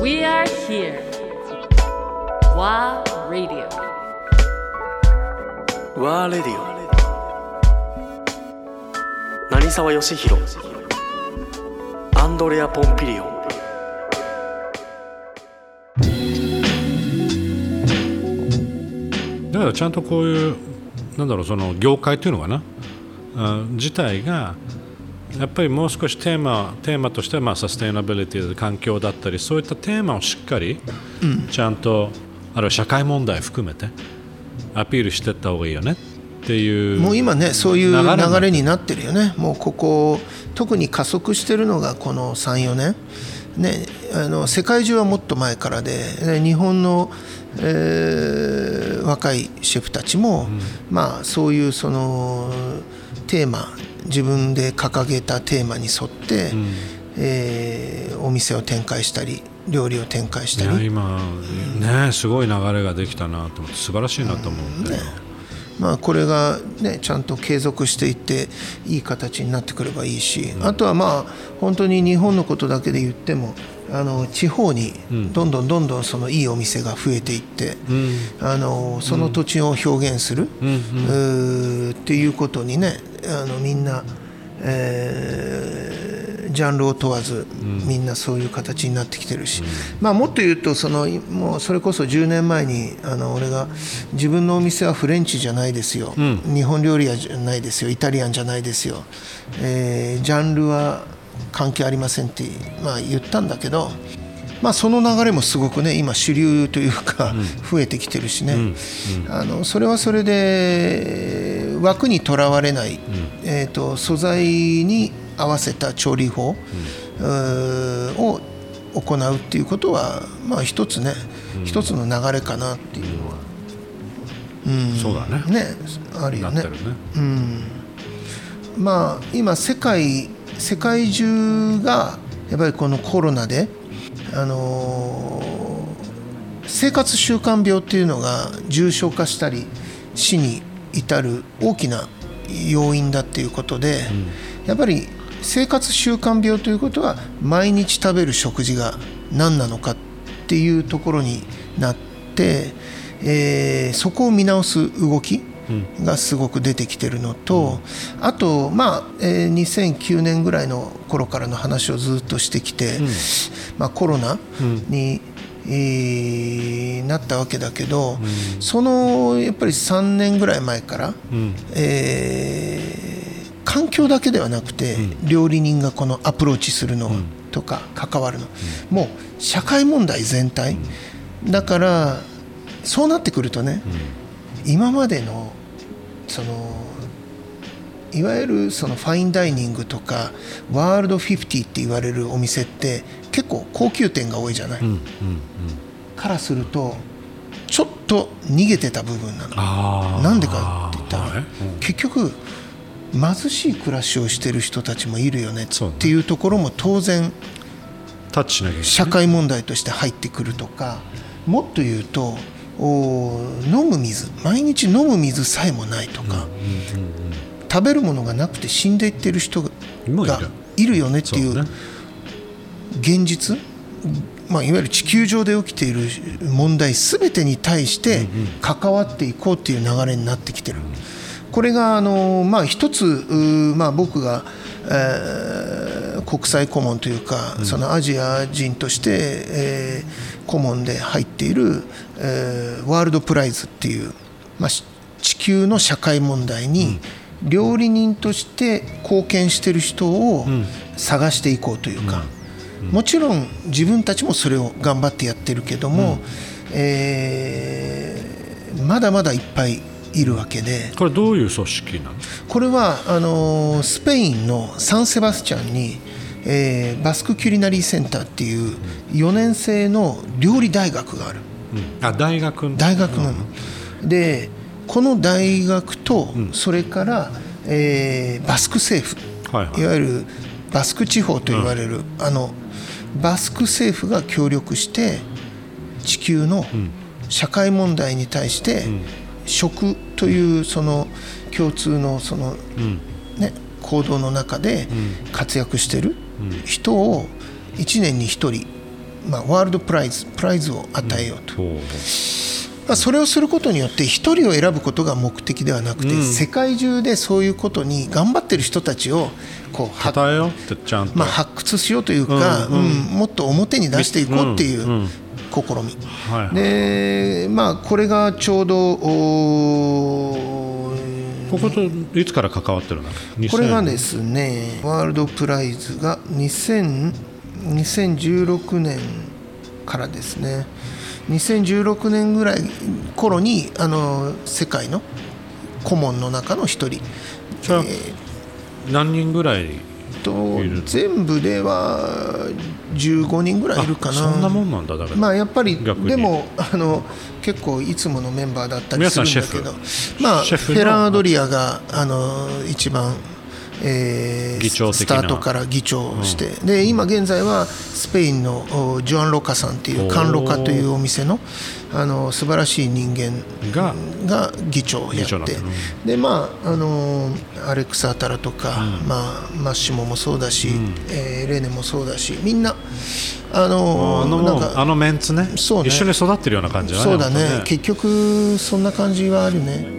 We are here. WA Radio. ワーレディオ成沢義弘アンドレア・ポンピリオンだからちゃんとこういうなんだろうその業界っていうのかな？あ自体がやっぱりもう少しテーマテーマとしてはまあサステイナビリティ環境だったりそういったテーマをしっかりちゃんと、あるいは社会問題含めてアピールしていった方がいいよねっていうもう今ねそういう流れになってるよね。もうここ特に加速してるのがこの34年。ねあの世界中はもっと前からでね日本の、えー若いシェフたちも、まあそういうそのテーマ自分で掲げたテーマに沿って、えーお店を展開したり料理を展開しいたり。や今ねすごい流れができたなと思って素晴らしいなと思うん。で、まあ、これが、ね、ちゃんと継続していっていい形になってくればいいし、あとはまあ本当に日本のことだけで言ってもあの地方にどんどんどんどんそのいいお店が増えていって、あのその土地を表現する、うーっていうことにねあのみんな、えージャンルを問わず、みんなそういう形になってきてるし、まあ、もっと言うとそのもうそれこそ10年前にあの俺が自分のお店はフレンチじゃないですよ、日本料理屋じゃないですよ。イタリアンじゃないですよ、えージャンルは関係ありませんって、まあ、言ったんだけど、まあ、その流れもすごくね今主流というか、増えてきてるしね、あのそれはそれで枠にとらわれない、えー、と素材に合わせた調理法、を行うっていうことは、まあ、一つね、一つの流れかなっていう。のは、そうだね。ね、あるよね。なって。るね、まあ、今世界世界中がやっぱりこのコロナで、あのー生活習慣病っていうのが重症化したり死に至る大きな要因だっていうことで、やっぱり生活習慣病ということは毎日食べる食事が何なのかっていうところになって、えーそこを見直す動きがすごく出てきてるのと、あと、まあえー2009年ぐらいの頃からの話をずっとしてきて、まあ、コロナに、えーなったわけだけど、そのやっぱり3年ぐらい前から、えー環境だけではなくて、料理人がこのアプローチするのとか関わるの、もう社会問題全体、だからそうなってくるとね、今までのそのいわゆるそのファインダイニングとかワールド50って言われるお店って結構高級店が多いじゃない、からするとちょっと逃げてた部分なの。なんでかって言ったら、はい結局貧しい暮らしをしてる人たちもいるよねっていうところも当然社会問題として入ってくるとかもっと言うとお飲む水毎日飲む水さえもないとか、食べるものがなくて死んでいってる人がいる。よねっていう現実、まあ、いわゆる地球上で起きている問題全てに対して関わっていこうっていう流れになってきてる。これがあの、まあ、一つ、まあ、僕が、えー国際顧問というか、そのアジア人として、えー顧問で入っている、えーワールドプライズっていう、まあ、し地球の社会問題に、料理人として貢献している人を探していこうというか、もちろん自分たちもそれを頑張ってやってるけども、えーまだまだいっぱいいるわけで。これどういう組織なの？これはあのースペインのサンセバスチャンに、えーバスクキュリナリーセンターっていう4年生の料理大学がある。あ大学の。大学なの。でこの大学とそれから、えーバスク政府、はいはい。いわゆるバスク地方と言われる、あのバスク政府が協力して地球の社会問題に対して、食というその共通のその、ね、行動の中で活躍してる人を1年に1人まあ、ワールドプライズプライズを与えようと、まあ、それをすることによって一人を選ぶことが目的ではなくて、世界中でそういうことに頑張ってる人たちをこうは答えようってちゃんと、まあ、発掘しようというか、うんもっと表に出していこうっていう試み、でまあこれがちょうどここといつから関わってるの？これが2000ですねワールドプライズが2000 2016年からですね。2016年ぐらい頃にあの世界の顧問の中の一人。じゃあ何人ぐらいと全部では15人ぐらいいるかな。そんなもんなんだだから、まあやっぱりでもあの結構いつものメンバーだったり皆するんだけどフ。まあフェラン・アドリアがあの一番、えースタートから議長をして、で今現在はスペインのおジョアン・ロカさんっていうカンロカというお店のあの素晴らしい人間がが議長をやって。議長なんでまああのアレクサ・アタラとか、まあ、マッシモもそうだし、えーレーネもそうだしみんなあのあのなんかあのメンツね。そうね。一緒に育ってるような感じだねそうだね。本当結局そんな感じはあるね